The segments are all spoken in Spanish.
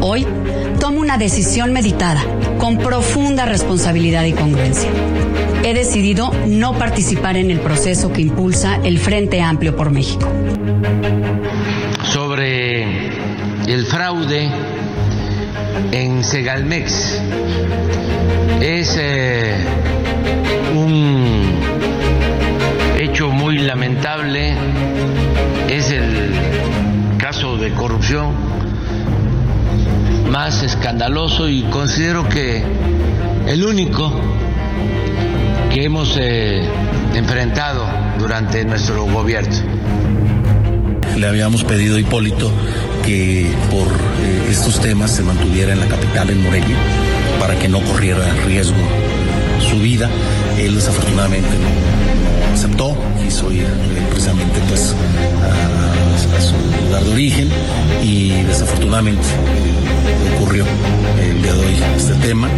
Hoy tomo una decisión meditada, con profunda responsabilidad y congruencia. He decidido no participar en el proceso que impulsa el Frente Amplio por México. Sobre el fraude en Segalmex es eh, un hecho muy lamentable, es el caso de corrupción más escandaloso y considero que el único que hemos eh, enfrentado durante nuestro gobierno. Le habíamos pedido a Hipólito que por eh, estos temas se mantuviera en la capital, en Morelia, para que no corriera riesgo su vida. Él desafortunadamente no, aceptó, quiso ir eh, precisamente pues a, a, su lugar de origen y desafortunadamente eh, ocurrió el día de hoy este tema.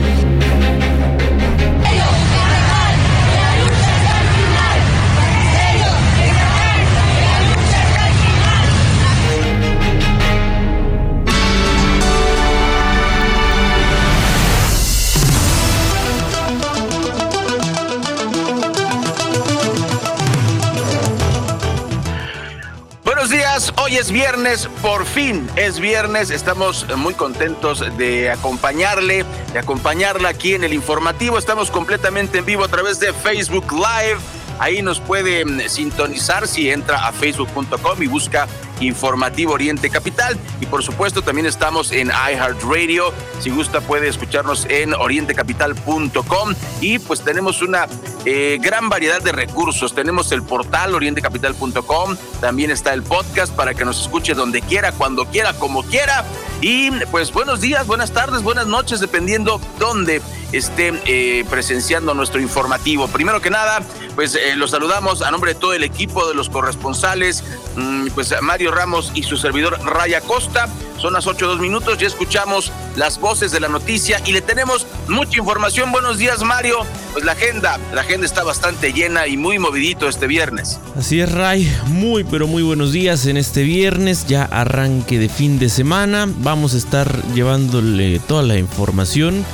Es viernes, por fin es viernes. Estamos muy contentos de acompañarle, de acompañarla aquí en el informativo. Estamos completamente en vivo a través de Facebook Live. Ahí nos puede mm, sintonizar si entra a facebook.com y busca Informativo Oriente Capital. Y por supuesto también estamos en iHeartRadio. Si gusta puede escucharnos en orientecapital.com. Y pues tenemos una eh, gran variedad de recursos. Tenemos el portal orientecapital.com. También está el podcast para que nos escuche donde quiera, cuando quiera, como quiera. Y pues buenos días, buenas tardes, buenas noches, dependiendo dónde esté eh, presenciando nuestro informativo. Primero que nada, pues eh, los saludamos a nombre de todo el equipo de los corresponsales, mmm, pues Mario Ramos y su servidor Raya Costa. Son las 8 dos minutos, ya escuchamos las voces de la noticia y le tenemos mucha información. Buenos días, Mario. Pues la agenda, la agenda está bastante llena y muy movidito este viernes. Así es, Ray. Muy, pero muy buenos días en este viernes, ya arranque de fin de semana. Vamos a estar llevándole toda la información.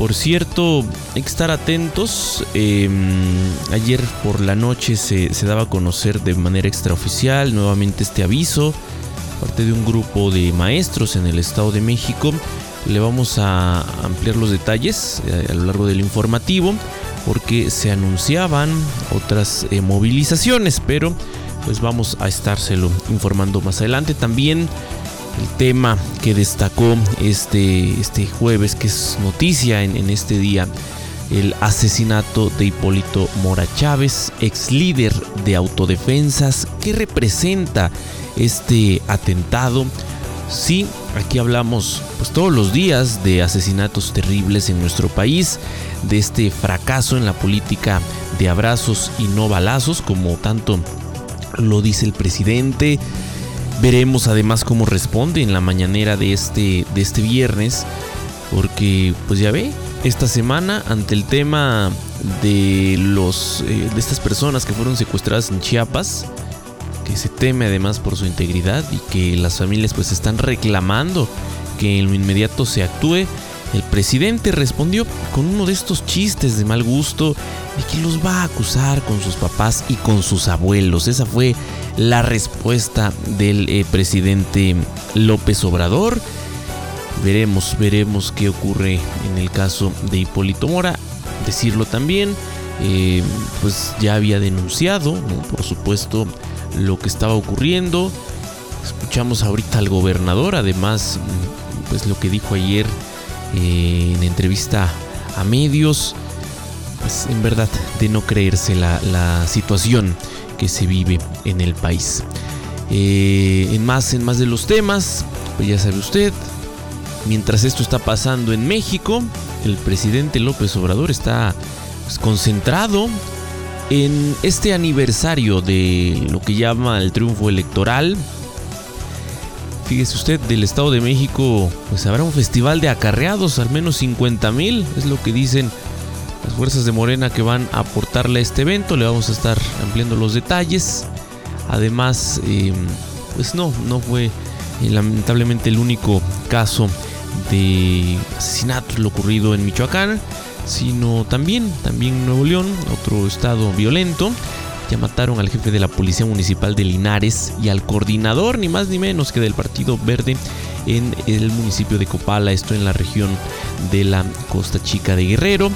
Por cierto, hay que estar atentos. Eh, ayer por la noche se, daba a conocer de manera extraoficial nuevamente este aviso. Parte de un grupo de maestros en el Estado de México. Le vamos a ampliar los detalles a, a lo largo del informativo porque se anunciaban otras eh, movilizaciones, pero pues vamos a estárselo informando más adelante. También el tema que destacó este, este jueves, que es noticia en, este día, el asesinato de Hipólito Mora Chávez, ex líder de autodefensas. ¿Qué representa este atentado? Sí, aquí hablamos pues todos los días de asesinatos terribles en nuestro país, de este fracaso en la política de abrazos y no balazos, como tanto lo dice el presidente. Veremos además cómo responde en la mañanera de este, de este viernes, porque pues ya ve, esta semana ante el tema de los eh, de estas personas que fueron secuestradas en Chiapas, que se teme además por su integridad y que las familias pues están reclamando que en lo inmediato se actúe. El presidente respondió con uno de estos chistes de mal gusto de que los va a acusar con sus papás y con sus abuelos. Esa fue la respuesta del eh, presidente López Obrador. Veremos, veremos qué ocurre en el caso de Hipólito Mora. Decirlo también, eh, pues ya había denunciado, por supuesto, lo que estaba ocurriendo. Escuchamos ahorita al gobernador, además, pues lo que dijo ayer en entrevista a medios, pues en verdad de no creerse la, situación que se vive en el país. Eh, en más, en más de los temas, pues ya sabe usted, mientras esto está pasando en México, el presidente López Obrador está pues, concentrado en este aniversario de lo que llama el triunfo electoral, fíjese usted, del Estado de México, pues habrá un festival de acarreados, al menos 50 mil, es lo que dicen las fuerzas de Morena que van a aportarle a este evento. Le vamos a estar ampliando los detalles. Además, eh, pues no, no fue lamentablemente el único caso de asesinato lo ocurrido en Michoacán, sino también, también Nuevo León, otro estado violento. Ya mataron al jefe de la Policía Municipal de Linares y al coordinador, ni más ni menos que del Partido Verde en el municipio de Copala, esto en la región de la Costa Chica de Guerrero.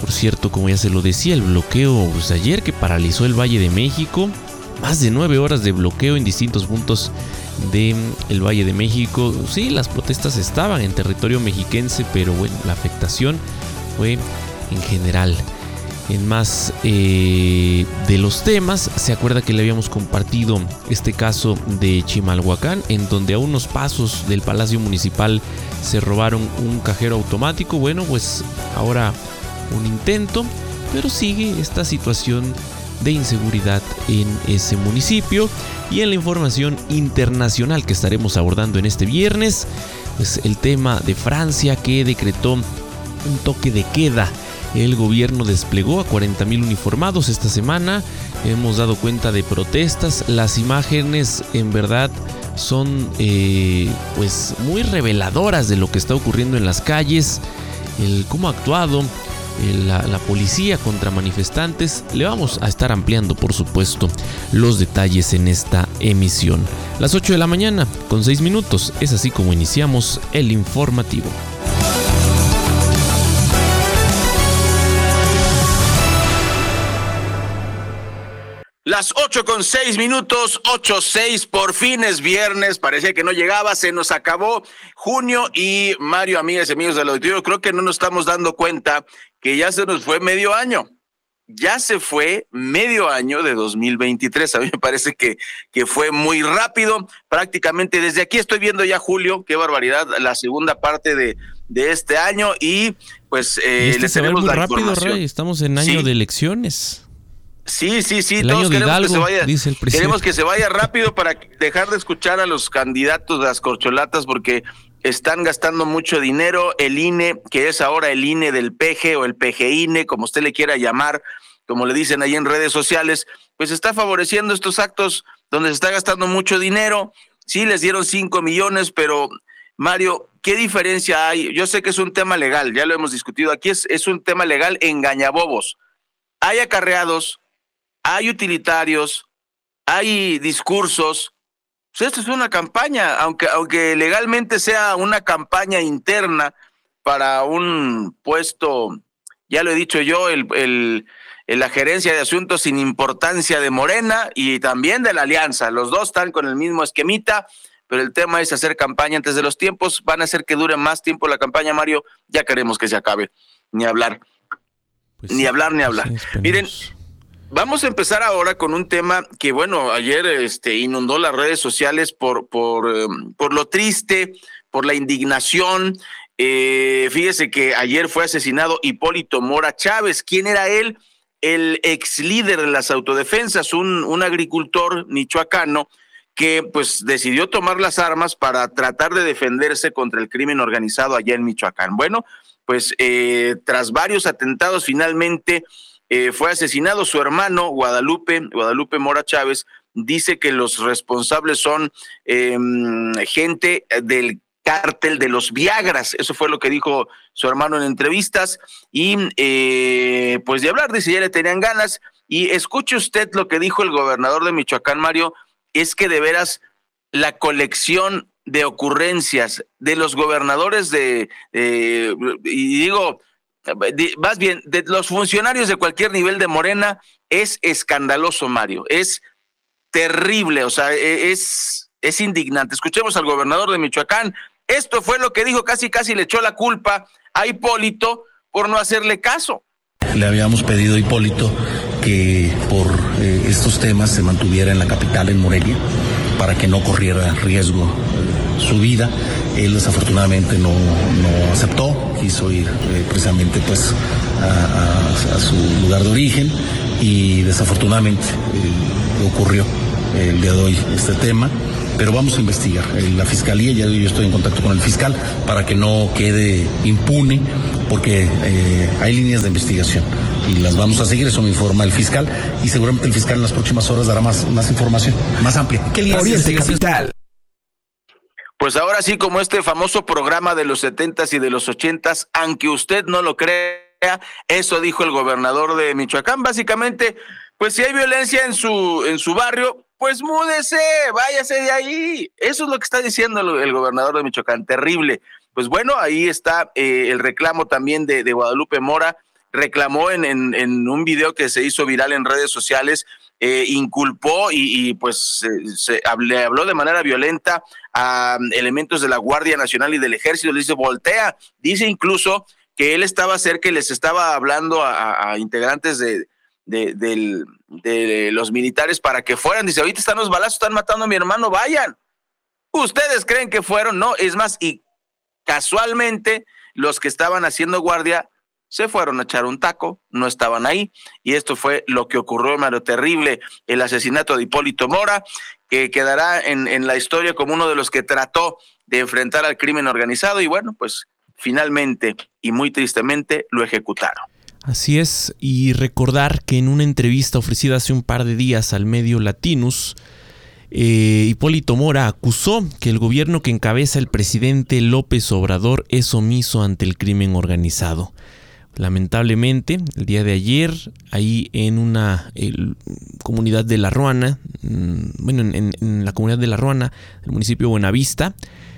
Por cierto, como ya se lo decía, el bloqueo pues, ayer que paralizó el Valle de México, más de nueve horas de bloqueo en distintos puntos del el Valle de México. Sí, las protestas estaban en territorio mexiquense, pero bueno, la afectación fue en general. En más eh, de los temas, se acuerda que le habíamos compartido este caso de Chimalhuacán, en donde a unos pasos del Palacio Municipal se robaron un cajero automático. Bueno, pues ahora un intento, pero sigue esta situación de inseguridad en ese municipio. Y en la información internacional que estaremos abordando en este viernes, pues el tema de Francia que decretó un toque de queda. El gobierno desplegó a 40.000 uniformados esta semana. Hemos dado cuenta de protestas. Las imágenes en verdad son eh, pues muy reveladoras de lo que está ocurriendo en las calles. Cómo ha actuado la, policía contra manifestantes. Le vamos a estar ampliando, por supuesto, los detalles en esta emisión. Las 8 de la mañana, con 6 minutos, es así como iniciamos el informativo. Las 8 con 6 minutos, 8, 6, por fin es viernes, parecía que no llegaba, se nos acabó junio y Mario, amigas y amigos del auditorio, creo que no nos estamos dando cuenta que ya se nos fue medio año. Ya se fue medio año de 2023. A mí me parece que, que fue muy rápido. Prácticamente desde aquí estoy viendo ya julio, qué barbaridad, la segunda parte de, de este año y pues eh, este se muy rápido, Rey. Estamos en año de elecciones. Sí, sí, sí, todos queremos, que se vaya, queremos que se vaya rápido para dejar de escuchar a los candidatos de las corcholatas porque están gastando mucho dinero. El INE, que es ahora el INE del PG o el PGINE, como usted le quiera llamar, como le dicen ahí en redes sociales, pues está favoreciendo estos actos donde se está gastando mucho dinero. Sí, les dieron cinco millones, pero Mario, ¿qué diferencia hay? Yo sé que es un tema legal, ya lo hemos discutido aquí, es, es un tema legal engañabobos. Hay acarreados hay utilitarios, hay discursos. Pues esto es una campaña, aunque, aunque legalmente sea una campaña interna para un puesto, ya lo he dicho yo, el, el, la gerencia de asuntos sin importancia de Morena y también de la Alianza. Los dos están con el mismo esquemita, pero el tema es hacer campaña antes de los tiempos. Van a hacer que dure más tiempo la campaña, Mario. Ya queremos que se acabe. Ni hablar. Pues ni hablar, ni hablar. Miren, Vamos a empezar ahora con un tema que, bueno, ayer este, inundó las redes sociales por, por, por lo triste, por la indignación. Eh, fíjese que ayer fue asesinado Hipólito Mora Chávez. ¿Quién era él? El ex líder de las autodefensas, un, un agricultor michoacano que pues decidió tomar las armas para tratar de defenderse contra el crimen organizado allá en Michoacán. Bueno, pues eh, tras varios atentados finalmente eh, fue asesinado. Su hermano Guadalupe, Guadalupe Mora Chávez, dice que los responsables son em, gente del cártel de los Viagras, eso fue lo que dijo su hermano en entrevistas, y eh, pues de hablar, dice, ya le tenían ganas, y escuche usted lo que dijo el gobernador de Michoacán, Mario, es que de veras la colección de ocurrencias de los gobernadores de, y digo, más bien, de los funcionarios de cualquier nivel de Morena es escandaloso, Mario, es terrible, o sea, e, es, es indignante. Escuchemos al gobernador de Michoacán, esto fue lo que dijo, casi casi le echó la culpa a Hipólito por no hacerle caso. Le habíamos pedido a Hipólito que por eh, estos temas se mantuviera en la capital, en Morelia, para que no corriera riesgo su vida. Él desafortunadamente no, no aceptó, quiso ir eh, precisamente pues a, su lugar de origen y desafortunadamente ocurrió el día de hoy este tema pero vamos a investigar. La fiscalía, ya yo estoy en contacto con el fiscal para que no quede impune, porque hay líneas de investigación y las vamos a seguir, eso me informa el fiscal y seguramente el fiscal en las próximas horas dará más, más información, más amplia. ¿Qué Oriente Capital. Pues ahora sí, como este famoso programa de los setentas y de los ochentas, aunque usted no lo crea, eso dijo el gobernador de Michoacán. Básicamente, pues si hay violencia en su, en su barrio, pues múdese, váyase de ahí. Eso es lo que está diciendo el, gobernador de Michoacán, terrible. Pues bueno, ahí está eh, el reclamo también de, de Guadalupe Mora reclamó en, en, un video que se hizo viral en redes sociales, eh, inculpó y, pues se, le habló de manera violenta a um, elementos de la Guardia Nacional y del Ejército, le dice voltea, dice incluso que él estaba cerca y les estaba hablando a, integrantes de, de, los militares para que fueran, dice, ahorita están los balazos, están matando a mi hermano, vayan. Ustedes creen que fueron, no, es más, y casualmente los que estaban haciendo guardia se fueron a echar un taco, no estaban ahí, y esto fue lo que ocurrió, Mario Terrible, el asesinato de Hipólito Mora, que quedará en, en la historia como uno de los que trató de enfrentar al crimen organizado, y bueno, pues finalmente y muy tristemente lo ejecutaron. Así es, y recordar que en una entrevista ofrecida hace un par de días al medio Latinus, eh, Hipólito Mora acusó que el gobierno que encabeza el presidente López Obrador es omiso ante el crimen organizado. Lamentablemente, el día de ayer, ahí en una comunidad de La Ruana, mm, bueno, en, la comunidad de La Ruana, el municipio de Buenavista,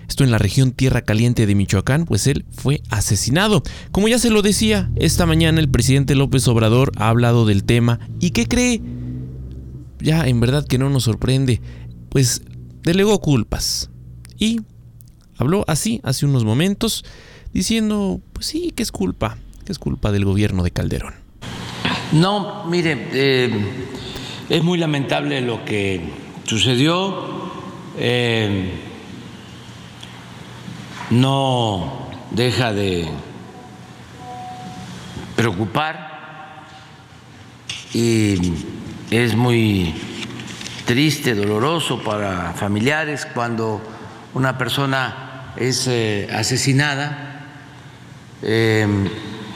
esto en la región Tierra Caliente de Michoacán, pues él fue asesinado. Como ya se lo decía, esta mañana el presidente López Obrador ha hablado del tema. ¿Y qué cree? Ya, en verdad que no nos sorprende. Pues delegó culpas. Y habló así hace unos momentos, diciendo, pues sí, que es culpa es culpa del gobierno de Calderón. No, mire, eh, es muy lamentable lo que sucedió. Eh, no deja de preocupar y es muy triste, doloroso para familiares cuando una persona es eh, asesinada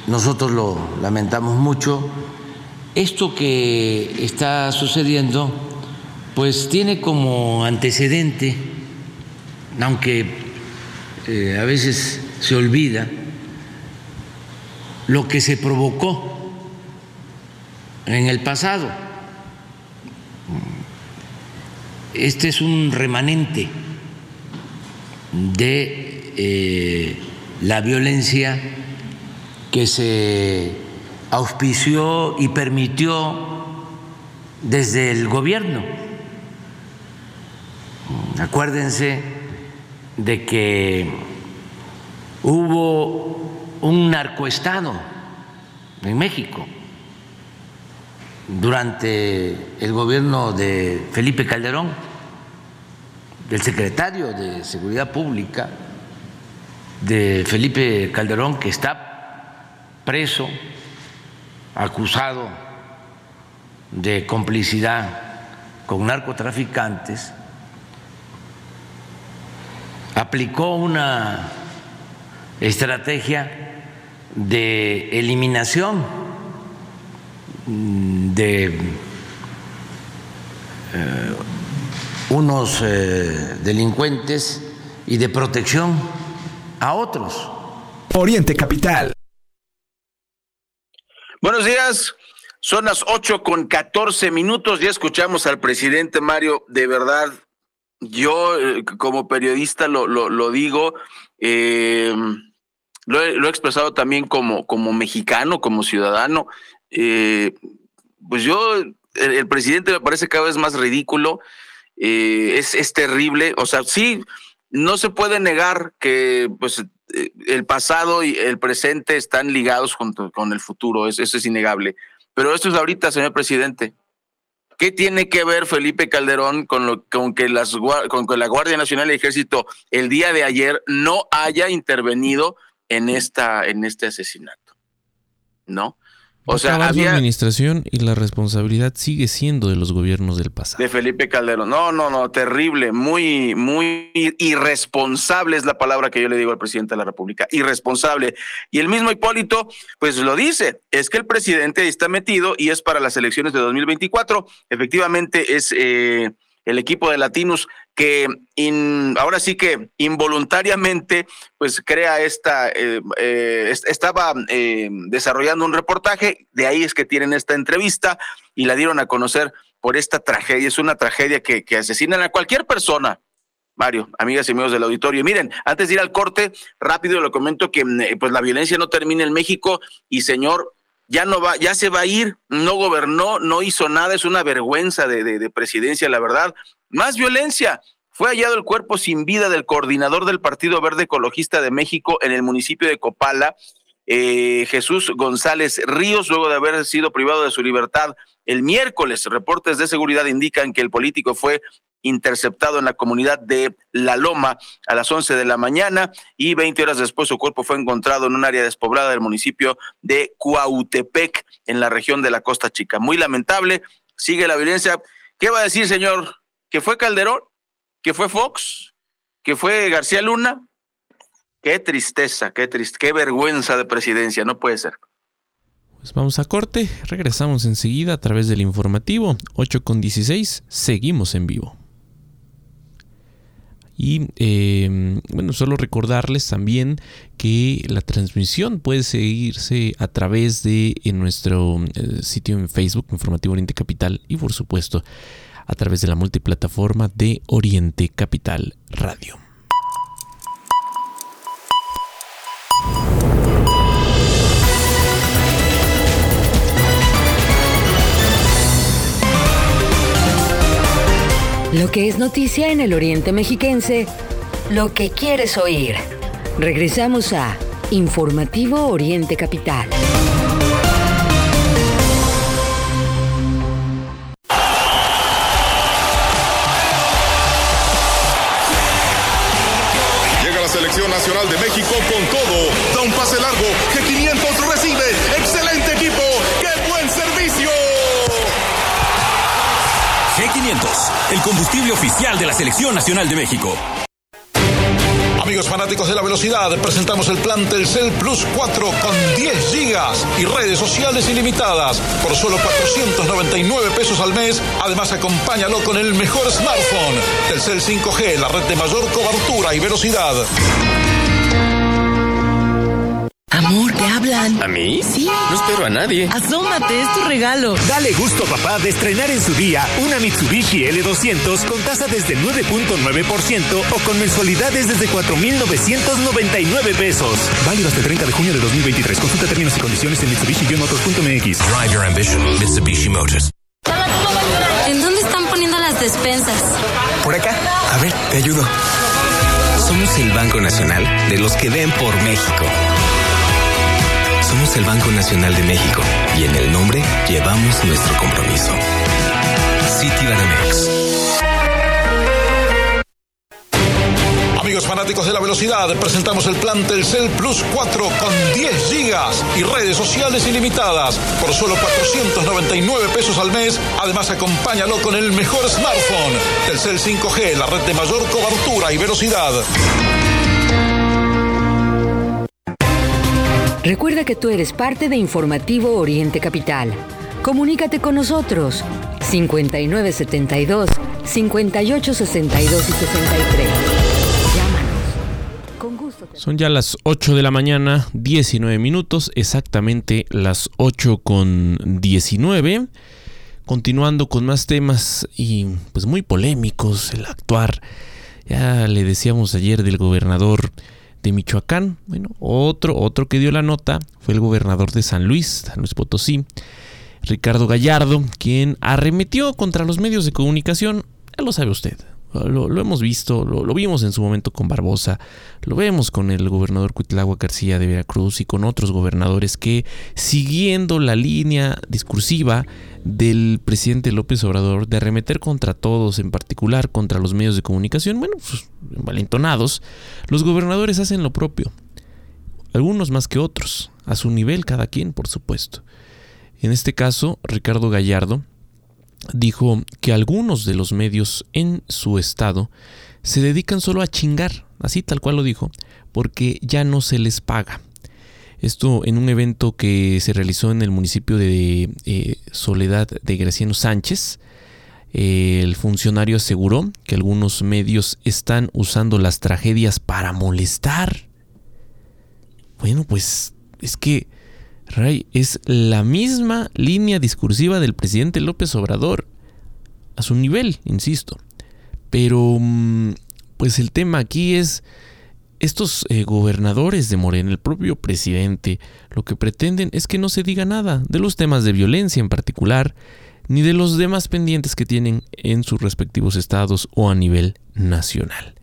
nosotros lo lamentamos mucho. Esto que está sucediendo, pues tiene como antecedente, aunque eh, a veces se olvida, lo que se provocó en el pasado. Este es un remanente de eh, la violencia que se auspició y permitió desde el gobierno. Acuérdense de que hubo un narcoestado en México durante el gobierno de Felipe Calderón, del secretario de Seguridad Pública de Felipe Calderón, que está preso, acusado de complicidad con narcotraficantes, aplicó una estrategia de eliminación de eh, unos eh, delincuentes y de protección a otros. Oriente Capital. Buenos días. Son las 8 con 14 minutos. Ya escuchamos al presidente Mario. De verdad, yo eh, como periodista lo, digo, eh, lo, he, expresado también como, como mexicano, como ciudadano. Eh, pues yo, el, presidente me parece cada vez más ridículo. es, es terrible. O sea, sí, no se puede negar que pues eh, el pasado y el presente están ligados con el futuro, eso, es innegable. Pero esto es ahorita, señor presidente. ¿Qué tiene que ver Felipe Calderón con, lo, con, que las, con que la Guardia Nacional y el Ejército el día de ayer no haya intervenido en, esta, en este asesinato? ¿No? O sea, había... administración y la responsabilidad sigue siendo de los gobiernos del pasado. De Felipe Calderón. No, no, no, terrible, muy, muy irresponsable es la palabra que yo le digo al presidente de la República, irresponsable. Y el mismo Hipólito, pues lo dice, es que el presidente está metido y es para las elecciones de 2024. Efectivamente es eh, el equipo de Latinos que ahora sí que involuntariamente pues crea esta, eh, eh, estaba eh, desarrollando un reportaje, de ahí es que tienen esta entrevista y la dieron a conocer por esta tragedia. Es una tragedia que, que asesinan a cualquier persona, Mario, amigas y amigos del auditorio. Miren, antes de ir al corte, rápido le comento que pues la violencia no termina en México y señor, ya no va, ya se va a ir, no gobernó, no hizo nada, es una vergüenza de, de, presidencia, la verdad. Más violencia. Fue hallado el cuerpo sin vida del coordinador del Partido Verde Ecologista de México en el municipio de Copala, eh, Jesús González Ríos, luego de haber sido privado de su libertad el miércoles. Reportes de seguridad indican que el político fue interceptado en la comunidad de La Loma a las 11 de la mañana y 20 horas después su cuerpo fue encontrado en un área despoblada del municipio de Cuautepec, en la región de la Costa Chica. Muy lamentable, sigue la violencia. ¿Qué va a decir, señor? ¿Que fue Calderón? ¿Que fue Fox? ¿Que fue García Luna? Qué tristeza, qué triste, qué vergüenza de presidencia, no puede ser. Pues vamos a corte, regresamos enseguida a través del informativo 8 con 16, seguimos en vivo. Y eh, bueno, solo recordarles también que la transmisión puede seguirse a través de en nuestro eh, sitio en Facebook, Informativo Oriente Capital, y por supuesto a través de la multiplataforma de Oriente Capital Radio. Lo que es noticia en el Oriente Mexiquense, lo que quieres oír. Regresamos a Informativo Oriente Capital. Llega la Selección Nacional de México con todo. Da un pase largo. G500 recibe. G500, el combustible oficial de la Selección Nacional de México. Amigos fanáticos de la velocidad, presentamos el plan Telcel Plus 4 con 10 gigas y redes sociales ilimitadas por solo 499 pesos al mes. Además, acompáñalo con el mejor smartphone. Telcel 5G, la red de mayor cobertura y velocidad. Amor, te hablan. ¿A mí? Sí. No espero a nadie. Asómate, es tu regalo. Dale gusto a papá de estrenar en su día una Mitsubishi L200 con tasa desde 9.9% o con mensualidades desde 4.999 pesos. Válido hasta el 30 de junio de 2023. Consulta términos y condiciones en Mitsubishi-motors.mx. Drive your ambition, Mitsubishi Motors. ¿En dónde están poniendo las despensas? Por acá. A ver, te ayudo. Somos el Banco Nacional de los que ven por México. Somos el Banco Nacional de México y en el nombre llevamos nuestro compromiso. Citibanamex. Amigos fanáticos de la velocidad, presentamos el plan Telcel Plus 4 con 10 gigas y redes sociales ilimitadas por solo 499 pesos al mes. Además, acompáñalo con el mejor smartphone. Telcel 5G, la red de mayor cobertura y velocidad. Recuerda que tú eres parte de Informativo Oriente Capital. Comunícate con nosotros 5972 5862 y 63. Llámanos. Son ya las 8 de la mañana, 19 minutos, exactamente las 8 con 19. Continuando con más temas y pues muy polémicos, el actuar. Ya le decíamos ayer del gobernador de Michoacán. Bueno, otro, otro que dio la nota fue el gobernador de San Luis, San Luis Potosí, Ricardo Gallardo, quien arremetió contra los medios de comunicación. Ya lo sabe usted. Lo, hemos visto, lo, lo, vimos en su momento con Barbosa, lo vemos con el gobernador Cuitlagua García de Veracruz y con otros gobernadores que, siguiendo la línea discursiva del presidente López Obrador de arremeter contra todos, en particular contra los medios de comunicación, bueno, pues, los gobernadores hacen lo propio. Algunos más que otros, a su nivel cada quien, por supuesto. En este caso, Ricardo Gallardo dijo que algunos de los medios en su estado se dedican solo a chingar, así tal cual lo dijo, porque ya no se les paga. Esto en un evento que se realizó en el municipio de eh, Soledad de Graciano Sánchez, El funcionario aseguró que algunos medios están usando las tragedias para molestar. Bueno, pues es que, Ray, es la misma línea discursiva del presidente López Obrador. A su nivel, insisto. Pero, mm, pues el tema aquí es estos eh, gobernadores de Morena, el propio presidente, lo que pretenden es que no se diga nada de los temas de violencia en particular, ni de los demás pendientes que tienen en sus respectivos estados o a nivel nacional.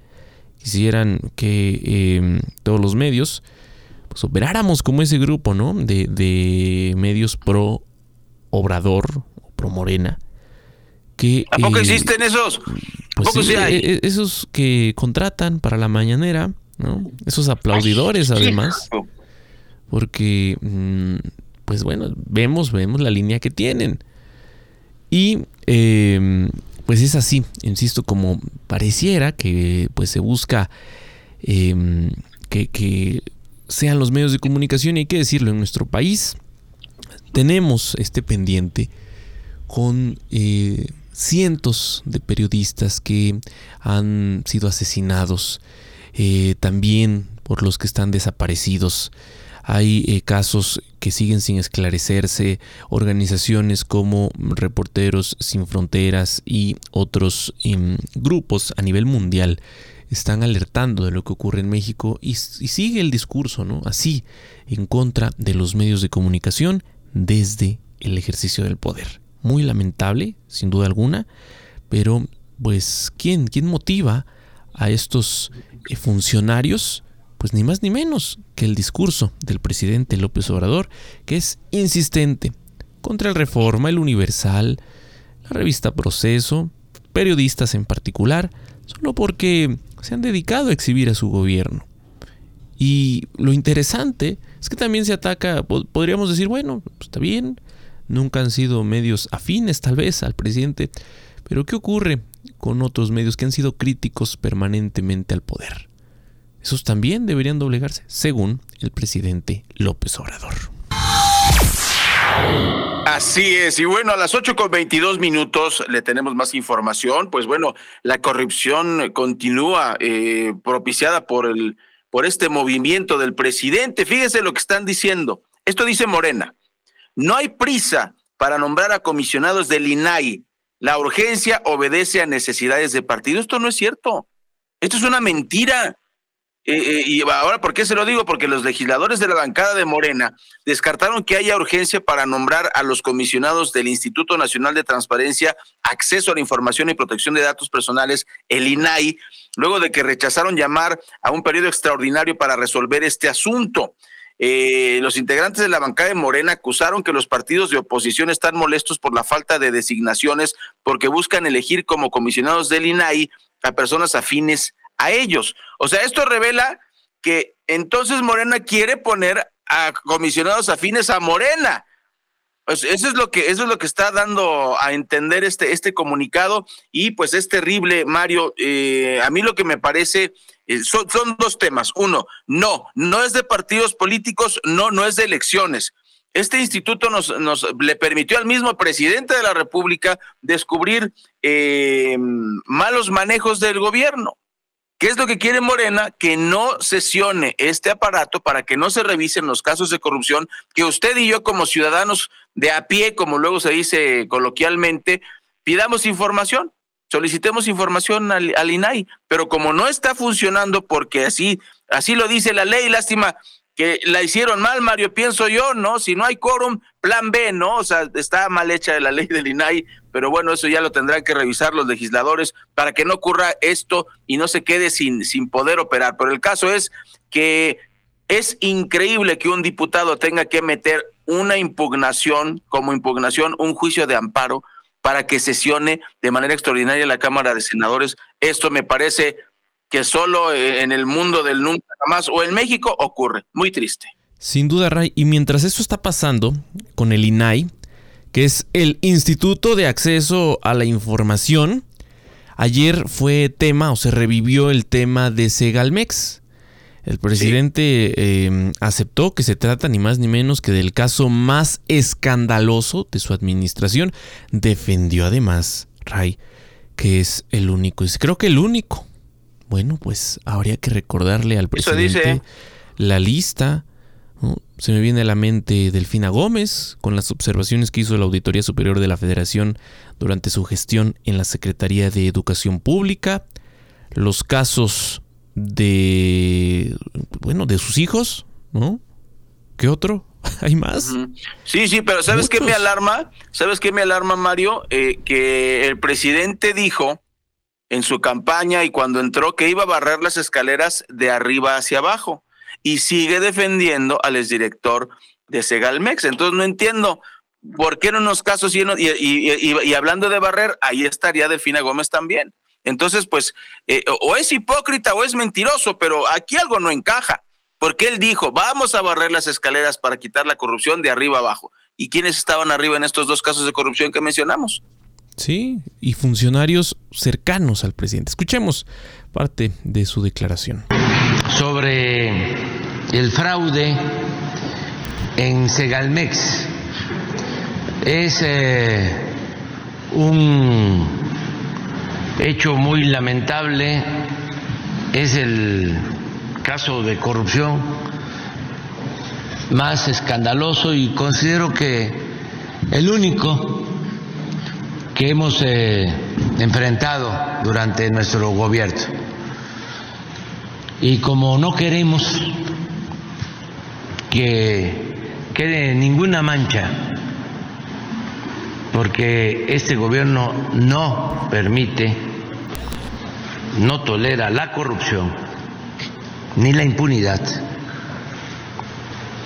Quisieran que em, todos los medios pues, operáramos como ese grupo, ¿no? De, de medios pro Obrador, pro Morena, que, ¿A poco existen esos? Pues hay? E, e, esos que contratan para la mañanera esos aplaudidores además. Porque, mm, pues bueno, vemos, vemos la línea que tienen. Y em, pues es así, insisto, como pareciera que pues se busca em, que, sean los medios de comunicación y hay que decirlo, en nuestro país tenemos este pendiente con eh, cientos de periodistas que han sido asesinados eh, también por los que están desaparecidos. Hay eh, casos que siguen sin esclarecerse, organizaciones como Reporteros Sin Fronteras y otros em, grupos a nivel mundial están alertando de lo que ocurre en México y, sigue el discurso, ¿no? Así, en contra de los medios de comunicación desde el ejercicio del poder. Muy lamentable, sin duda alguna, pero pues ¿quién, quién motiva a estos eh, funcionarios, pues ni más ni menos que el discurso del presidente López Obrador, que es insistente contra el Reforma, el Universal, la revista Proceso, periodistas en particular, solo porque se han dedicado a exhibir a su gobierno. Y lo interesante es que también se ataca, podríamos decir, bueno, pues está bien, nunca han sido medios afines tal vez al presidente, pero ¿qué ocurre con otros medios que han sido críticos permanentemente al poder? Esos también deberían doblegarse, según el presidente López Obrador. Así es, y bueno, a las 8 con 22 minutos le tenemos más información. Pues bueno, la corrupción continúa eh, propiciada por, el, por este movimiento del presidente. Fíjese lo que están diciendo. Esto dice Morena. No hay prisa para nombrar a comisionados del INAI la urgencia obedece a necesidades de partido. Esto no es cierto. Esto es una mentira. Eh, eh, y ahora, ¿por qué se lo digo? Porque los legisladores de la bancada de Morena descartaron que haya urgencia para nombrar a los comisionados del Instituto Nacional de Transparencia, Acceso a la Información y Protección de Datos Personales, el INAI, luego de que rechazaron llamar a un periodo extraordinario para resolver este asunto. Eh, los integrantes de la bancada de Morena acusaron que los partidos de oposición están molestos por la falta de designaciones porque buscan elegir como comisionados del INAI a personas afines a ellos. O sea, esto revela que entonces Morena quiere poner a comisionados afines a Morena. Pues eso es lo que eso es lo que está dando a entender este este comunicado. Y pues es terrible Mario. Eh, a mí lo que me parece eh, son, son dos temas. Uno no no es de partidos políticos no no es de elecciones. Este instituto nos, nos le permitió al mismo presidente de la República descubrir eh, malos manejos del gobierno ¿Qué es lo que quiere Morena? Que no sesione este aparato para que no se revisen los casos de corrupción que usted y yo como ciudadanos de a pie, como luego se dice coloquialmente, pidamos información, solicitemos información al, INAI, pero como no está funcionando porque así, así lo dice la ley, lástima que la hicieron mal, Mario, pienso yo, ¿no? Si no hay quórum, plan B, ¿no? O sea, está mal hecha la ley del INAI, pero bueno, eso ya lo tendrán que revisar los legisladores para que no ocurra esto y no se quede sin, sin poder operar. Pero el caso es que es increíble que un diputado tenga que meter una impugnación, como impugnación, un juicio de amparo para que sesione de manera extraordinaria la Cámara de Senadores. Esto me parece que solo en el mundo del nunca jamás o en México ocurre. Muy triste. Sin duda, Ray. Y mientras eso está pasando con el INAI, que es el Instituto de Acceso a la Información, ayer fue tema o se revivió el tema de Segalmex. El presidente em, aceptó que se trata ni más ni menos que del caso más escandaloso de su administración. Defendió además Ray, que es el único. Creo que el único. Bueno, pues habría que recordarle al presidente la lista. Se me viene a la mente Delfina Gómez con las observaciones que hizo la Auditoría Superior de la Federación durante su gestión en la Secretaría de Educación Pública, los casos de bueno, de sus hijos, ¿no? ¿Qué otro? ¿Hay más? Sí, sí, pero ¿sabes qué me alarma? ¿Sabes qué me alarma, Mario? Eh, que el presidente dijo en su campaña y cuando entró que iba a barrer las escaleras de arriba hacia abajo y sigue defendiendo al exdirector de Segalmex. Entonces no entiendo por qué en unos casos y, y, hablando de barrer, ahí estaría Delfina Gómez también. Entonces, pues, eh, o es hipócrita o es mentiroso, pero aquí algo no encaja, porque él dijo, vamos a barrer las escaleras para quitar la corrupción de arriba abajo. ¿Y quiénes estaban arriba en estos dos casos de corrupción que mencionamos? Sí, y funcionarios cercanos al presidente. Escuchemos parte de su declaración. Sobre el fraude en Segalmex. Es eh, un hecho muy lamentable, es el caso de corrupción más escandaloso y considero que el único que hemos eh, enfrentado durante nuestro gobierno. Y como no queremos que quede ninguna mancha, porque este gobierno no permite, no tolera la corrupción ni la impunidad,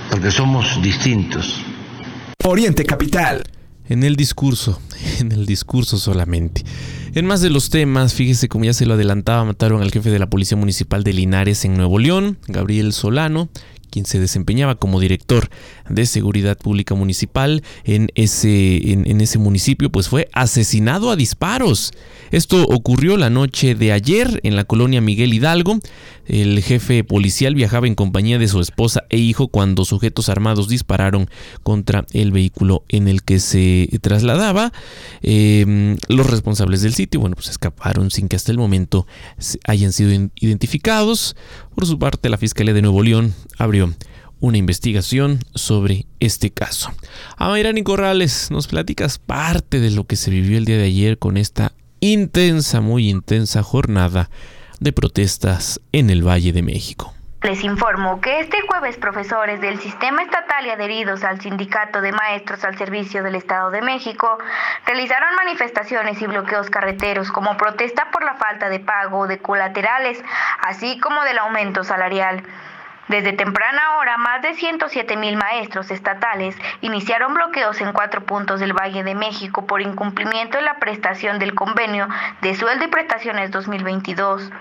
porque somos distintos. Oriente Capital en el discurso, en el discurso solamente. En más de los temas, fíjese como ya se lo adelantaba, mataron al jefe de la Policía Municipal de Linares en Nuevo León, Gabriel Solano, quien se desempeñaba como director de Seguridad Pública Municipal en ese, en, ese municipio, pues fue asesinado a disparos. Esto ocurrió la noche de ayer en la colonia Miguel Hidalgo. El jefe policial viajaba en compañía de su esposa e hijo cuando sujetos armados dispararon contra el vehículo en el que se trasladaba. Em, los responsables del sitio, bueno, pues escaparon sin que hasta el momento hayan sido identificados. Por su parte, la Fiscalía de Nuevo León abrió una investigación sobre este caso. Amairani Corrales, nos platicas parte de lo que se vivió el día de ayer con esta intensa, muy intensa jornada de protestas en el Valle de México. Les informo que este jueves profesores del sistema estatal y adheridos al Sindicato de Maestros al Servicio del Estado de México realizaron manifestaciones y bloqueos carreteros como protesta por la falta de pago de colaterales, así como del aumento salarial. Desde temprana hora, más de 107 mil maestros estatales iniciaron bloqueos en cuatro puntos del Valle de México por incumplimiento de la prestación del convenio de sueldo y prestaciones 2022.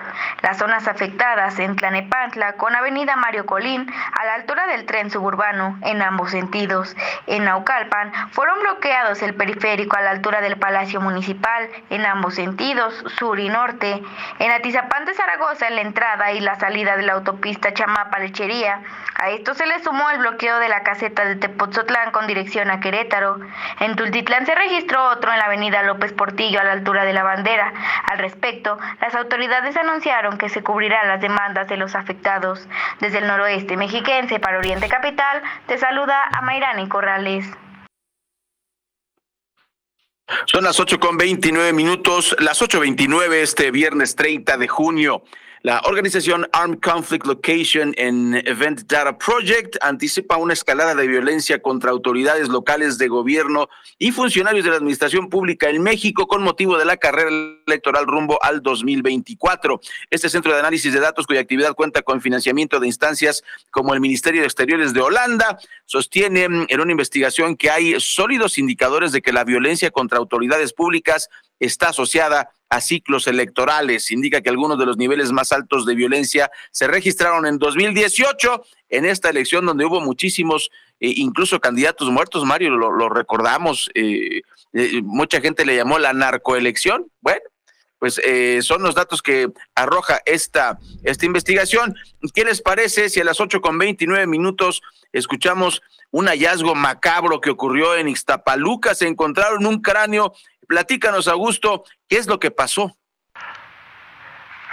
Las zonas afectadas en Tlanepantla con Avenida Mario Colín a la altura del tren suburbano en ambos sentidos. En Naucalpan fueron bloqueados el periférico a la altura del Palacio Municipal en ambos sentidos, sur y norte. En Atizapán de Zaragoza en la entrada y la salida de la autopista Chamapa a esto se le sumó el bloqueo de la caseta de Tepotzotlán con dirección a Querétaro. En Tultitlán se registró otro en la avenida López Portillo a la altura de la bandera. Al respecto, las autoridades anunciaron que se cubrirán las demandas de los afectados. Desde el noroeste mexiquense para Oriente Capital, te saluda a Mayrani Corrales. Son las 8 con 29 minutos, las 8.29 este viernes 30 de junio. La organización Armed Conflict Location en Event Data Project anticipa una escalada de violencia contra autoridades locales de gobierno y funcionarios de la administración pública en México con motivo de la carrera electoral rumbo al 2024. Este centro de análisis de datos, cuya actividad cuenta con financiamiento de instancias como el Ministerio de Exteriores de Holanda, sostiene en una investigación que hay sólidos indicadores de que la violencia contra autoridades públicas está asociada a ciclos electorales. Indica que algunos de los niveles más altos de violencia se registraron en 2018, en esta elección donde hubo muchísimos, eh, incluso candidatos muertos, Mario, lo, recordamos, eh, eh, mucha gente le llamó la narcoelección. Bueno, pues eh, son los datos que arroja esta, esta investigación. ¿Qué les parece si a las ocho con veintinueve minutos escuchamos un hallazgo macabro que ocurrió en Ixtapaluca? Se encontraron un cráneo. Platícanos, Augusto, ¿qué es lo que pasó?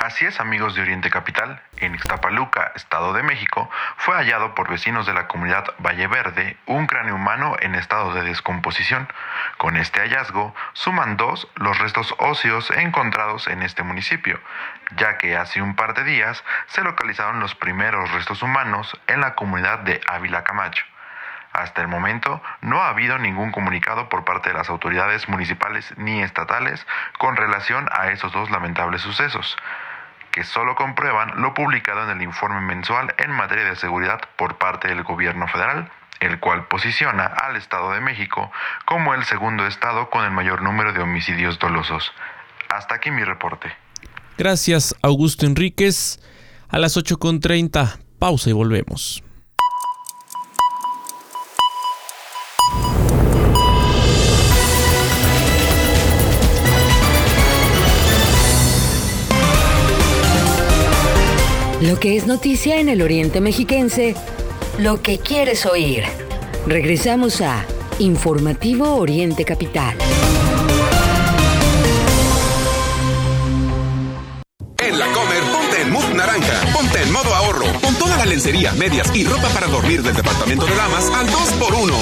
Así es, amigos de Oriente Capital, en Ixtapaluca, Estado de México, fue hallado por vecinos de la comunidad Valle Verde un cráneo humano en estado de descomposición. Con este hallazgo, suman dos los restos óseos encontrados en este municipio, ya que hace un par de días se localizaron los primeros restos humanos en la comunidad de Ávila Camacho. Hasta el momento no ha habido ningún comunicado por parte de las autoridades municipales ni estatales con relación a esos dos lamentables sucesos que solo comprueban lo publicado en el informe mensual en materia de seguridad por parte del gobierno federal, el cual posiciona al Estado de México como el segundo estado con el mayor número de homicidios dolosos. Hasta aquí mi reporte. Gracias, Augusto Enríquez. A las 8.30, pausa y volvemos. Lo que es noticia en el Oriente Mexiquense, lo que quieres oír. Regresamos a Informativo Oriente Capital. En la Comer, ponte en mood naranja, ponte en modo ahorro, con toda la lencería, medias y ropa para dormir del departamento de damas al 2x1.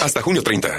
Hasta junio 30.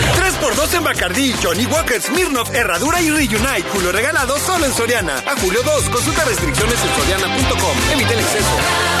3x2 en Bacardí, Johnny Walker, Smirnoff, Herradura y Reunite. Julio regalado solo en Soriana. A julio 2, consulta restricciones en soriana.com. Evita el exceso.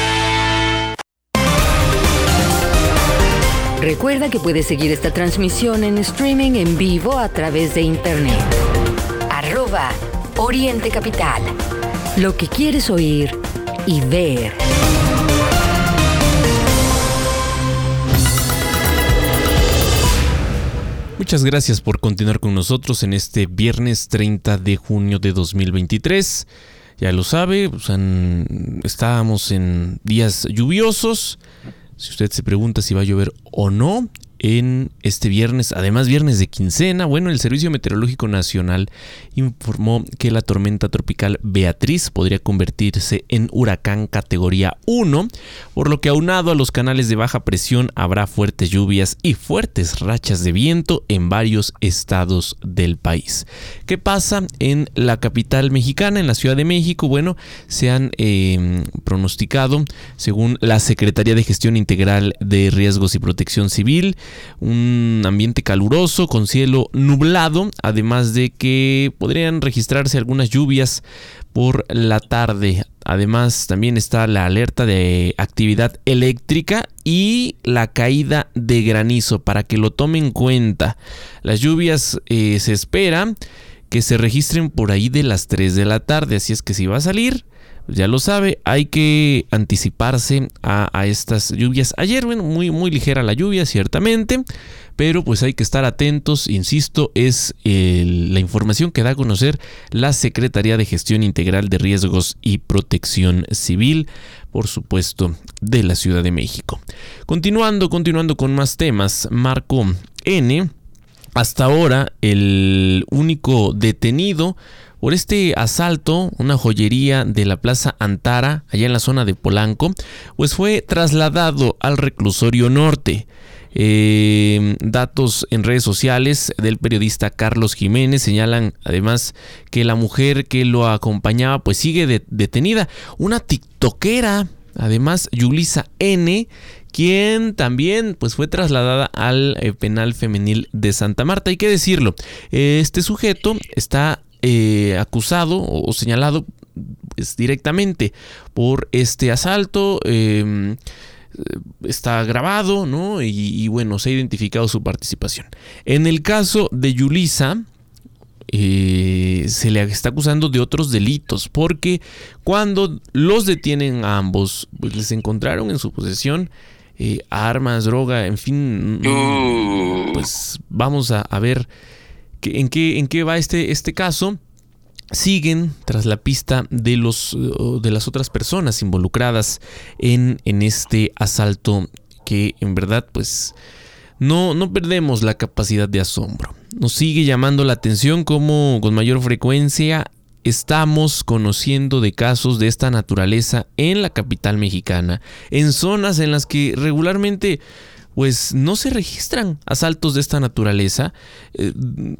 Recuerda que puedes seguir esta transmisión en streaming en vivo a través de internet. Arroba Oriente Capital. Lo que quieres oír y ver. Muchas gracias por continuar con nosotros en este viernes 30 de junio de 2023. Ya lo sabe, pues, estábamos en días lluviosos. Si usted se pregunta si va a llover o no, en este viernes, además viernes de quincena, bueno, el Servicio Meteorológico Nacional informó que la tormenta tropical Beatriz podría convertirse en huracán categoría 1, por lo que aunado a los canales de baja presión habrá fuertes lluvias y fuertes rachas de viento en varios estados del país. ¿Qué pasa en la capital mexicana, en la Ciudad de México? Bueno, se han eh, pronosticado, según la Secretaría de Gestión Integral de Riesgos y Protección Civil, un ambiente caluroso con cielo nublado, además de que podrían registrarse algunas lluvias por la tarde. Además, también está la alerta de actividad eléctrica y la caída de granizo para que lo tomen en cuenta. Las lluvias eh, se espera que se registren por ahí de las 3 de la tarde, así es que si va a salir, ya lo sabe, hay que anticiparse a, estas lluvias. Ayer, bueno, muy, muy ligera la lluvia, ciertamente, pero pues hay que estar atentos, insisto, es la información que da a conocer la Secretaría de Gestión Integral de Riesgos y Protección Civil, por supuesto, de la Ciudad de México. Continuando, continuando con más temas, Marco N hasta ahora el único detenido por este asalto, una joyería de la Plaza Antara, allá en la zona de Polanco, pues fue trasladado al reclusorio norte. Eh, datos en redes sociales del periodista Carlos Jiménez señalan además que la mujer que lo acompañaba pues sigue detenida. Una tiktokera, además Yulisa N, quien también pues fue trasladada al eh, penal femenil de Santa Marta. Hay que decirlo, este sujeto está eh, acusado o, señalado pues, directamente por este asalto. Em, está grabado, ¿no? Y, bueno, se ha identificado su participación. En el caso de Yulisa, eh, se le está acusando de otros delitos, porque cuando los detienen a ambos, pues les encontraron en su posesión eh, armas, droga, en fin, mm, pues vamos a, ver en, qué, va este, este caso siguen tras la pista de, de las otras personas involucradas en, este asalto que en verdad pues no, no perdemos la capacidad de asombro. Nos sigue llamando la atención como con mayor frecuencia estamos conociendo de casos de esta naturaleza en la capital mexicana, en zonas en las que regularmente pues no se registran asaltos de esta naturaleza. Eh,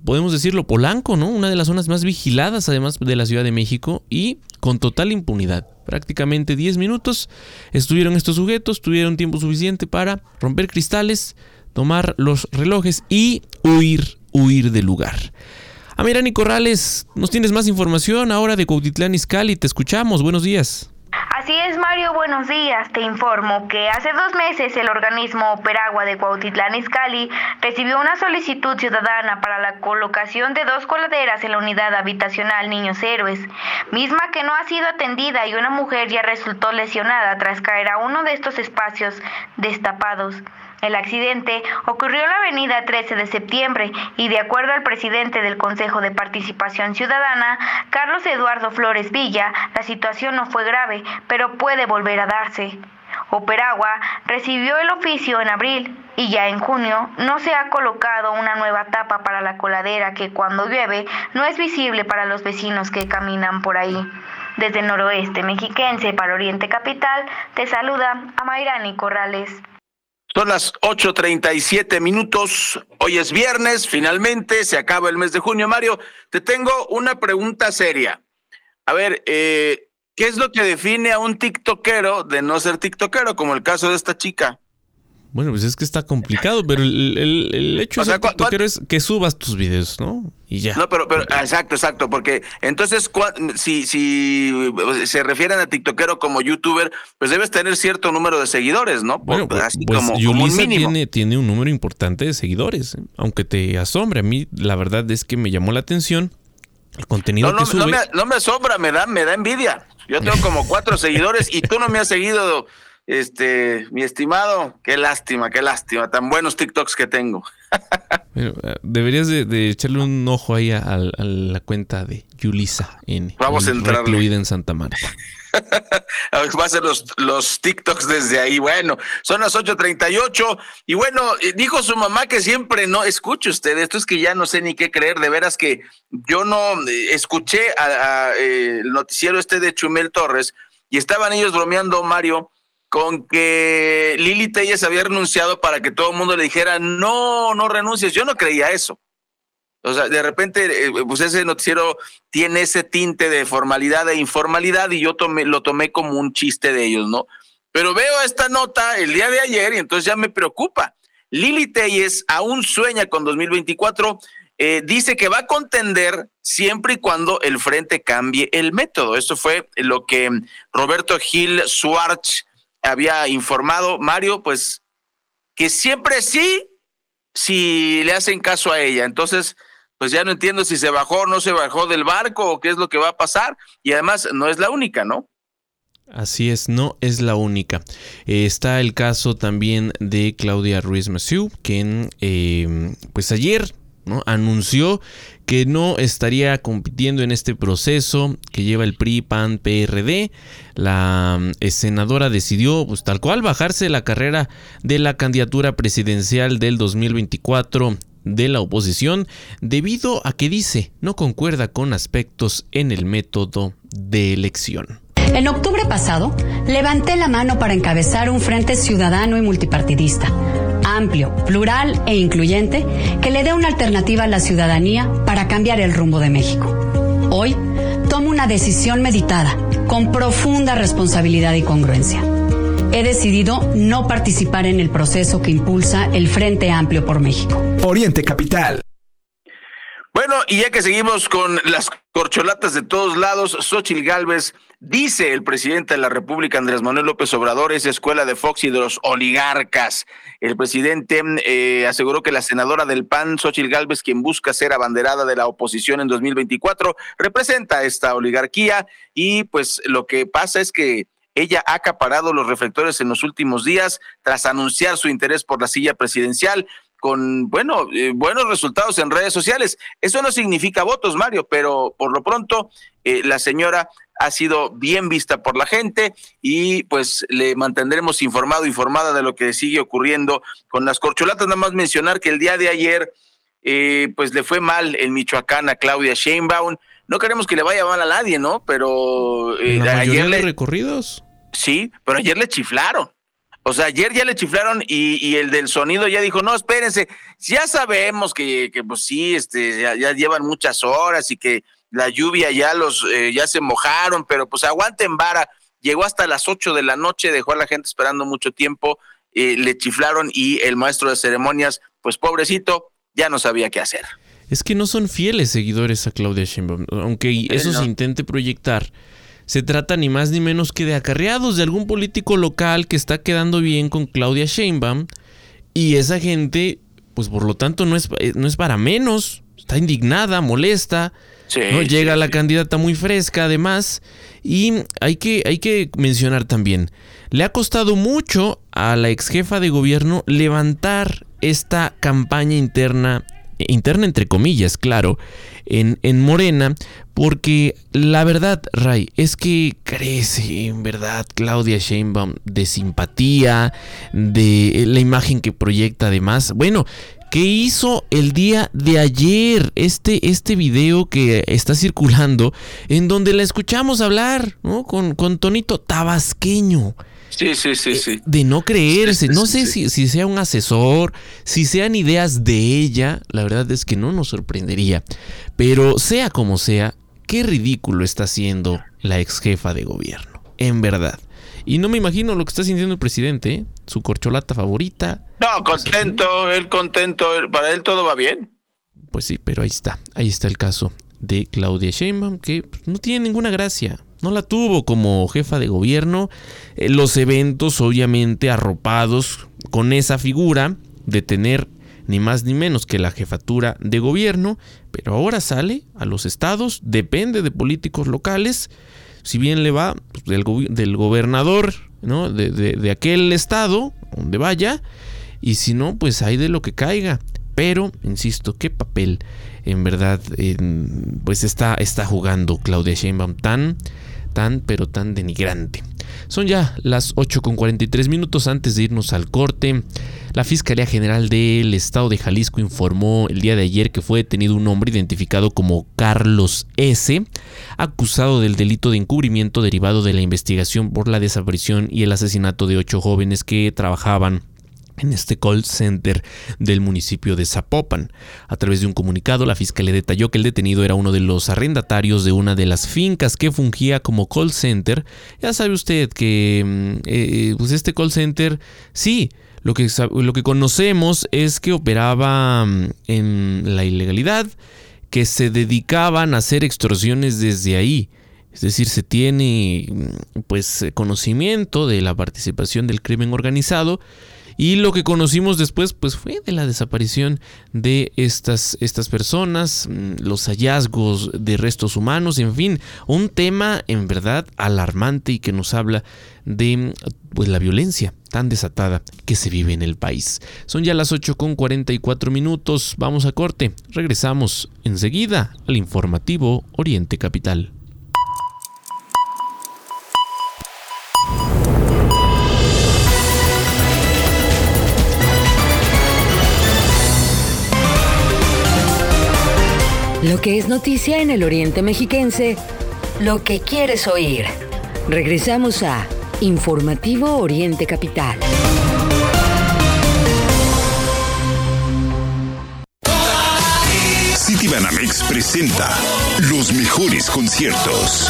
podemos decirlo, Polanco, ¿no? Una de las zonas más vigiladas además de la Ciudad de México y con total impunidad. Prácticamente 10 minutos estuvieron estos sujetos, tuvieron tiempo suficiente para romper cristales, tomar los relojes y huir, huir del lugar. Amirani Corrales, nos tienes más información ahora de Cuautitlán Izcalli, te escuchamos, buenos días. Así es, Mario, buenos días. Te informo que hace dos meses el organismo Operagua de Cuautitlán Izcalli recibió una solicitud ciudadana para la colocación de dos coladeras en la unidad habitacional Niños Héroes, misma que no ha sido atendida y una mujer ya resultó lesionada tras caer a uno de estos espacios destapados. El accidente ocurrió en la avenida 13 de septiembre y de acuerdo al presidente del Consejo de Participación Ciudadana, Carlos Eduardo Flores Villa, la situación no fue grave, pero puede volver a darse. Operagua recibió el oficio en abril y ya en junio no se ha colocado una nueva tapa para la coladera que cuando llueve no es visible para los vecinos que caminan por ahí. Desde noroeste mexiquense para Oriente Capital, te saluda Amairani Corrales. Son las 8.37 minutos. Hoy es viernes, finalmente se acaba el mes de junio. Mario, te tengo una pregunta seria. A ver, eh, ¿qué es lo que define a un tiktokero de no ser tiktokero, como el caso de esta chica? Bueno, pues es que está complicado, pero el, hecho de ser es que subas tus videos, ¿no? Y ya. No, pero, pero exacto, exacto, porque entonces si, si se refieren a tiktokero como youtuber, pues debes tener cierto número de seguidores, ¿no? Bueno, pues, así pues como, Yulisa tiene, tiene un número importante de seguidores, ¿eh? aunque te asombre. A mí la verdad es que me llamó la atención el contenido no, que sube. No me, no me asombra, me da, me da envidia. Yo tengo como cuatro seguidores y tú no me has seguido este, mi estimado, qué lástima, qué lástima, tan buenos TikToks que tengo. Eh, deberías de, echarle un ojo ahí a, la cuenta de Yulisa N. Vamos a entrar. Incluida en Santa María. Va a ser los, los TikToks desde ahí. Bueno, son las 8:38. Y bueno, eh, dijo su mamá que siempre no. Escuche usted, esto es que ya no sé ni qué creer. De veras que yo no eh, escuché el noticiero este de Chumel Torres y estaban ellos bromeando, Mario con que Lili Telles había renunciado para que todo el mundo le dijera, no, no renuncies. Yo no creía eso. O sea, de repente, eh, pues ese noticiero tiene ese tinte de formalidad e informalidad y yo lo tomé como un chiste de ellos, ¿no? Pero veo esta nota el día de ayer y entonces ya me preocupa. Lili Telles aún sueña con 2024, eh, dice que va a contender siempre y cuando el frente cambie el método. Esto fue lo que Roberto Gil Schwartz había informado Mario, pues que siempre sí, si le hacen caso a ella. Entonces, pues ya no entiendo si se bajó o no se bajó del barco o qué es lo que va a pasar. Y además no es la única, ¿no? Así es, no es la única. Eh, está el caso también de Claudia Ruiz Massieu, quien eh, pues ayer ¿no? anunció que no estaría compitiendo en este proceso que lleva el PRI, PAN, PRD. La mm, senadora decidió, pues tal cual, bajarse la carrera de la candidatura presidencial del 2024 de la oposición debido a que dice no concuerda con aspectos en el método de elección. En octubre pasado, levanté la mano para encabezar un frente ciudadano y multipartidista, amplio, plural e incluyente, que le dé una alternativa a la ciudadanía para cambiar el rumbo de México. Hoy, tomo una decisión meditada, con profunda responsabilidad y congruencia. He decidido no participar en el proceso que impulsa el Frente Amplio por México. Oriente Capital. Bueno, y ya que seguimos con las corcholatas de todos lados, Xochil Gálvez dice el presidente de la República, Andrés Manuel López Obrador, es escuela de Fox y de los oligarcas. El presidente eh, aseguró que la senadora del PAN, Xochil Gálvez, quien busca ser abanderada de la oposición en 2024, representa esta oligarquía y pues lo que pasa es que ella ha acaparado los reflectores en los últimos días tras anunciar su interés por la silla presidencial con, bueno, eh, buenos resultados en redes sociales. Eso no significa votos, Mario, pero por lo pronto eh, la señora ha sido bien vista por la gente y pues le mantendremos informado, informada de lo que sigue ocurriendo con las corcholatas. Nada más mencionar que el día de ayer, eh, pues le fue mal en Michoacán a Claudia Sheinbaum. No queremos que le vaya mal a nadie, ¿no? Pero ayer le recorridos. Sí, pero ayer le chiflaron. O sea, ayer ya le chiflaron y, y, el del sonido ya dijo, no, espérense, ya sabemos que, que pues sí, este, ya, llevan muchas horas y que la lluvia ya los, eh, ya se mojaron, pero pues aguanten vara. Llegó hasta las ocho de la noche, dejó a la gente esperando mucho tiempo, eh, le chiflaron y el maestro de ceremonias, pues pobrecito, ya no sabía qué hacer. Es que no son fieles seguidores a Claudia Sheinbaum, aunque eso se intente proyectar se trata ni más ni menos que de acarreados de algún político local que está quedando bien con Claudia Sheinbaum y esa gente, pues por lo tanto no es, eh, no es para menos, está indignada, molesta, ¿no? llega la candidata muy fresca además y hay que, hay que mencionar también, le ha costado mucho a la ex jefa de gobierno levantar esta campaña interna interna entre comillas, claro, en, en Morena, porque la verdad, Ray, es que crece en verdad Claudia Sheinbaum de simpatía, de la imagen que proyecta además. Bueno, ¿qué hizo el día de ayer? Este, este video que está circulando, en donde la escuchamos hablar, ¿no? Con, con tonito tabasqueño. Sí, sí, sí, sí. Eh, de no creerse. no sé si, si, sea un asesor, si sean ideas de ella. La verdad es que no nos sorprendería. Pero sea como sea, qué ridículo está haciendo la ex jefa de gobierno. En verdad. Y no me imagino lo que está sintiendo el presidente, ¿eh? su corcholata favorita. No, contento, él contento, para él todo va bien. Pues sí, pero ahí está, ahí está el caso de Claudia Sheinbaum, que no tiene ninguna gracia no la tuvo como jefa de gobierno. Eh, los eventos obviamente arropados con esa figura de tener ni más ni menos que la jefatura de gobierno, pero ahora sale a los estados, depende de políticos locales, si bien le va pues, del, gobernador ¿no? de, de aquel estado, donde vaya, y si no, pues hay de lo que caiga. Pero, insisto, qué papel en verdad pues está, está jugando Claudia Sheinbaum tan tan pero tan denigrante. Son ya las 8 con 43 minutos antes de irnos al corte. La Fiscalía General del Estado de Jalisco informó el día de ayer que fue detenido un hombre identificado como Carlos S., acusado del delito de encubrimiento derivado de la investigación por la desaparición y el asesinato de ocho jóvenes que trabajaban en este call center del municipio de Zapopan. A través de un comunicado, la fiscalía detalló que el detenido era uno de los arrendatarios de una de las fincas que fungía como call center. Ya sabe usted que mm, eh, pues este call center, sí, lo que, lo que conocemos es que operaba mm, en la ilegalidad, que se dedicaban a hacer extorsiones desde ahí. Es decir, se tiene mm, pues conocimiento de la participación del crimen organizado y lo que conocimos después, pues fue de la desaparición de estas, estas personas, mm, los hallazgos de restos humanos, en fin, un tema en verdad alarmante y que nos habla de pues, la violencia tan desatada que se vive en el país. Son ya las 8 con 44 minutos, vamos a corte, regresamos enseguida al informativo Oriente Capital. Lo que es noticia en el Oriente Mexiquense, lo que quieres oír. Regresamos a Informativo Oriente Capital. Citibanamex presenta los mejores conciertos.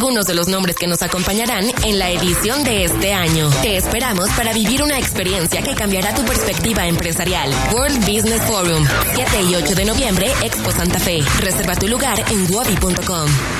de los nombres que nos acompañarán en la edición de este año. Te esperamos para vivir una experiencia que cambiará tu perspectiva empresarial. World Business Forum, 7 y 8 de noviembre, Expo Santa Fe. Reserva tu lugar en wabi.com.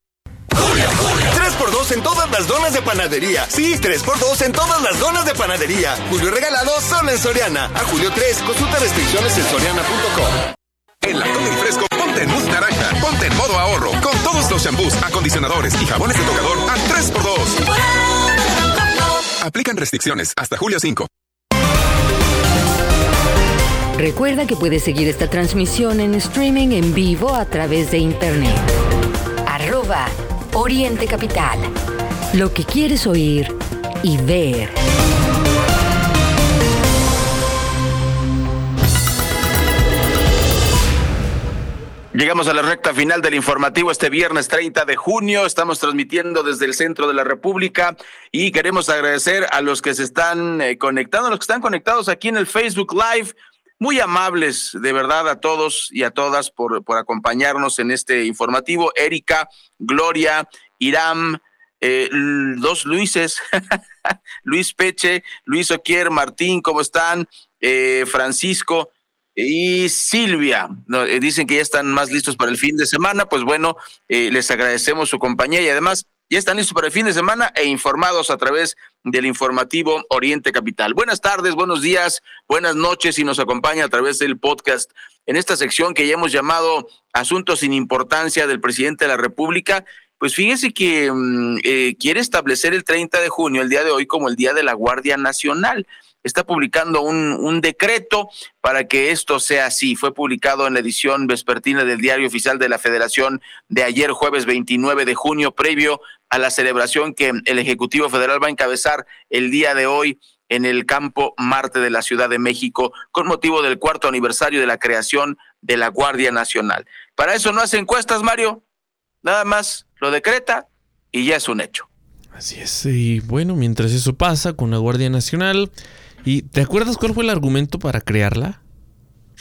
3x2 en todas las donas de panadería. Sí, 3x2 en todas las donas de panadería. Julio regalado solo en Soriana. A julio 3, consulta restricciones en soriana.com. En la y Fresco, ponte en mousse naranja, ponte en modo ahorro, con todos los shampoos, acondicionadores y jabones de tocador a 3x2. Aplican restricciones hasta julio 5. Recuerda que puedes seguir esta transmisión en streaming en vivo a través de internet. Arroba Oriente Capital. Lo que quieres oír y ver. Llegamos a la recta final del informativo este viernes 30 de junio. Estamos transmitiendo desde el centro de la República y queremos agradecer a los que se están eh, conectando, a los que están conectados aquí en el Facebook Live. Muy amables, de verdad, a todos y a todas por, por acompañarnos en este informativo. Erika, Gloria, Iram, eh, dos Luises, Luis Peche, Luis Oquier, Martín, ¿cómo están? Eh, Francisco y Silvia. Eh, dicen que ya están más listos para el fin de semana. Pues bueno, eh, les agradecemos su compañía y además ya están listos para el fin de semana e informados a través del informativo Oriente Capital. Buenas tardes, buenos días, buenas noches y nos acompaña a través del podcast en esta sección que ya hemos llamado Asuntos sin importancia del presidente de la República. Pues fíjese que mm, eh, quiere establecer el 30 de junio, el día de hoy, como el Día de la Guardia Nacional está publicando un, decreto para que esto sea así. Fue publicado en la edición vespertina del Diario Oficial de la Federación de ayer, jueves 29 de junio, previo a la celebración que el Ejecutivo Federal va a encabezar el día de hoy en el Campo Marte de la Ciudad de México, con motivo del cuarto aniversario de la creación de la Guardia Nacional. Para eso no hace encuestas, Mario. Nada más lo decreta y ya es un hecho. Así es. Y bueno, mientras eso pasa con la Guardia Nacional, ¿Y te acuerdas cuál fue el argumento para crearla?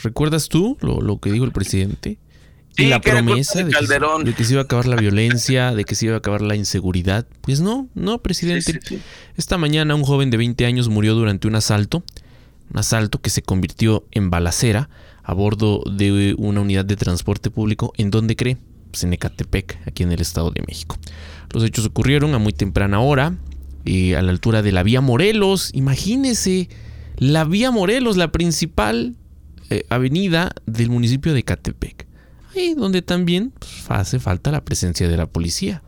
¿Recuerdas tú lo, lo que dijo el presidente? Sí, y la promesa de, de que, de que, se iba a acabar la violencia, de que se iba a acabar la inseguridad. Pues no, no, presidente. Sí, sí, Esta mañana un joven de 20 años murió durante un asalto, un asalto que se convirtió en balacera a bordo de una unidad de transporte público. ¿En dónde cree? Pues en Ecatepec, aquí en el Estado de México. Los hechos ocurrieron a muy temprana hora, eh, a la altura de la vía Morelos. Imagínese, la vía Morelos, la principal eh, avenida del municipio de Catepec. Ahí donde también pues, hace falta la presencia de la policía.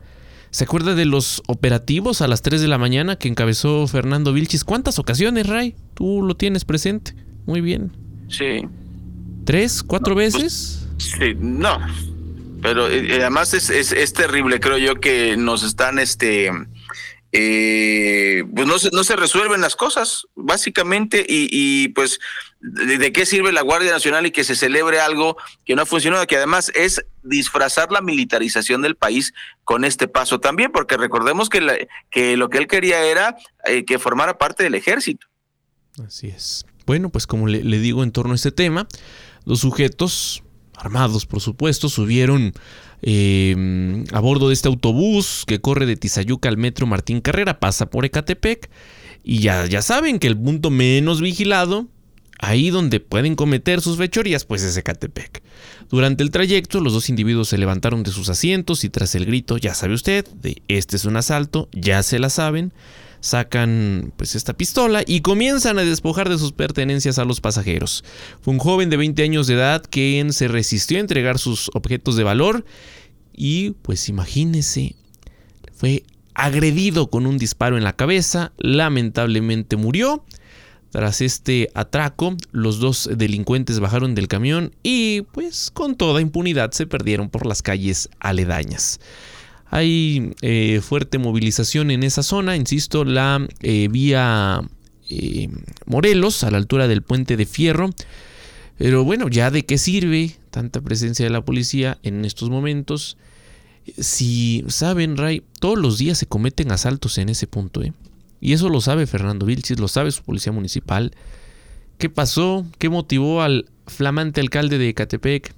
¿Se acuerda de los operativos a las 3 de la mañana que encabezó Fernando Vilchis? ¿Cuántas ocasiones, Ray? Tú lo tienes presente. Muy bien. Sí. ¿Tres? ¿Cuatro no, veces? Pues, sí, no. Pero eh, además es, es, es, terrible, creo yo, que nos están este, eh, pues no se, no se resuelven las cosas, básicamente, y, pues de, qué sirve la Guardia Nacional y que se celebre algo que no ha funcionado, que además es disfrazar la militarización del país con este paso también, porque recordemos que, que lo que él quería era eh, que formara parte del ejército. Así es. Bueno, pues como le digo en torno a este tema, los sujetos armados, por supuesto, subieron eh, a bordo de este autobús que corre de Tizayuca al metro Martín Carrera, pasa por Ecatepec. Y ya, ya saben que el punto menos vigilado, ahí donde pueden cometer sus fechorías, pues es Ecatepec. Durante el trayecto, los dos individuos se levantaron de sus asientos y tras el grito, ya sabe usted, de este es un asalto, ya se la saben, sacan pues esta pistola y comienzan a despojar de sus pertenencias a los pasajeros. Fue un joven de 20 años de edad quien se resistió a entregar sus objetos de valor y pues imagínese, fue agredido con un disparo en la cabeza, lamentablemente murió. Tras este atraco, los dos delincuentes bajaron del camión y pues con toda impunidad se perdieron por las calles aledañas. Hay eh, fuerte movilización en esa zona, insisto, la eh, vía eh, Morelos, a la altura del puente de Fierro. Pero bueno, ya de qué sirve tanta presencia de la policía en estos momentos. Si saben, Ray, todos los días se cometen asaltos en ese punto, ¿eh? Y eso lo sabe Fernando Vilchis, lo sabe su policía municipal. ¿Qué pasó? ¿Qué motivó al flamante alcalde de Catepec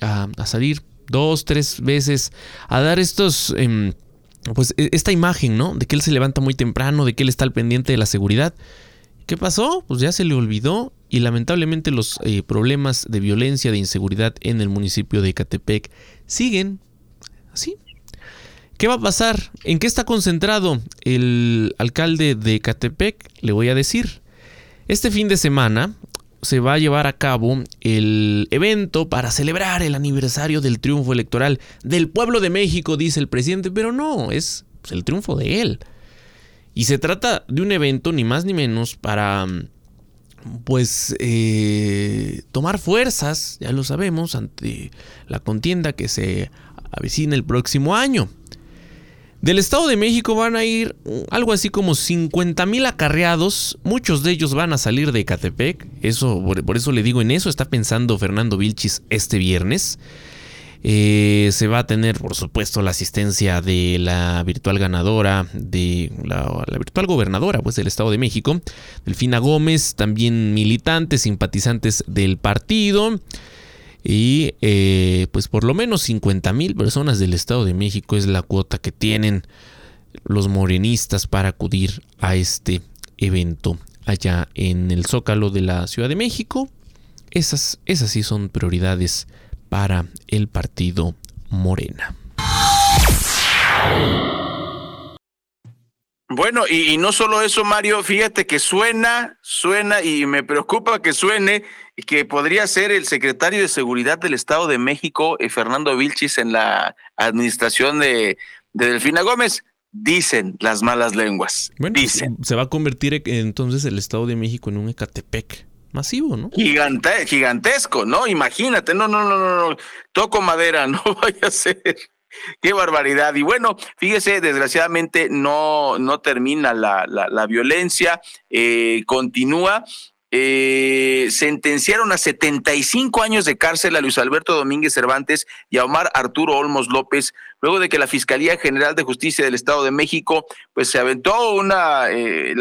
a, a, salir dos, tres veces a dar estos... Em, pues e, esta imagen, ¿no? De que él se levanta muy temprano, de que él está al pendiente de la seguridad. ¿Qué pasó? Pues ya se le olvidó y lamentablemente los eh, problemas de violencia, de inseguridad en el municipio de Ecatepec siguen así. ¿Qué va a pasar? ¿En qué está concentrado el alcalde de Ecatepec? Le voy a decir. Este fin de semana se va a llevar a cabo el evento para celebrar el aniversario del triunfo electoral del pueblo de México, dice el presidente, pero no, es pues, el triunfo de él. Y se trata de un evento ni más ni menos para, pues, eh, tomar fuerzas, ya lo sabemos, ante la contienda que se avecina el próximo año. Del Estado de México van a ir algo así como 50 mil acarreados. Muchos de ellos van a salir de Ecatepec. Eso, por, eso le digo, en eso está pensando Fernando Vilchis este viernes. Eh, se va a tener, por supuesto, la asistencia de la virtual ganadora, de la, la, virtual gobernadora pues, del Estado de México, Delfina Gómez, también militantes, simpatizantes del partido. Y eh, pues por lo menos 50 mil personas del Estado de México es la cuota que tienen los morenistas para acudir a este evento allá en el Zócalo de la Ciudad de México. Esas, esas sí son prioridades para el partido Morena. Bueno, y, y, no solo eso, Mario, fíjate que suena, suena y me preocupa que suene y que podría ser el secretario de Seguridad del Estado de México, eh, Fernando Vilchis, en la administración de, Delfina Gómez. Dicen las malas lenguas. dicen. Se va a convertir entonces el Estado de México en un Ecatepec masivo, ¿no? Gigante, gigantesco, ¿no? Imagínate, no, no, no, no, no, toco madera, no vaya a ser. Qué barbaridad. Y bueno, fíjese, desgraciadamente no, no termina la, la, violencia, eh, continúa. Eh, sentenciaron a 75 años de cárcel a Luis Alberto Domínguez Cervantes y a Omar Arturo Olmos López, luego de que la Fiscalía General de Justicia del Estado de México, pues se aventó una, eh,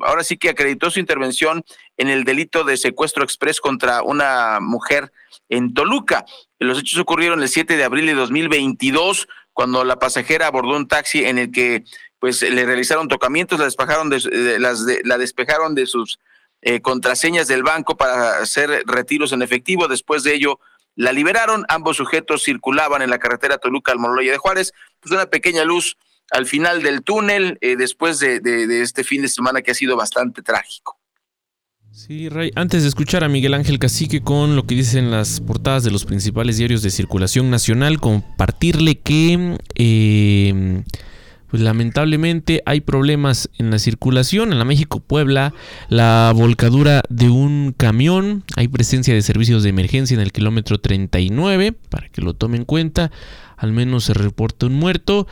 ahora sí que acreditó su intervención en el delito de secuestro express contra una mujer en Toluca. Los hechos ocurrieron el 7 de abril de 2022, cuando la pasajera abordó un taxi en el que pues le realizaron tocamientos, la despejaron de, las la despejaron de sus eh, contraseñas del banco para hacer retiros en efectivo. Después de ello, la liberaron. Ambos sujetos circulaban en la carretera Toluca al Moloya de Juárez. Pues una pequeña luz al final del túnel eh, después de, de este fin de semana que ha sido bastante trágico. Sí, Ray, antes de escuchar a Miguel Ángel Cacique con lo que dicen las portadas de los principales diarios de circulación nacional, compartirle que eh, pues lamentablemente hay problemas en la circulación en la México-Puebla, la volcadura de un camión, hay presencia de servicios de emergencia en el kilómetro 39, para que lo tomen en cuenta, al menos se reporta un muerto.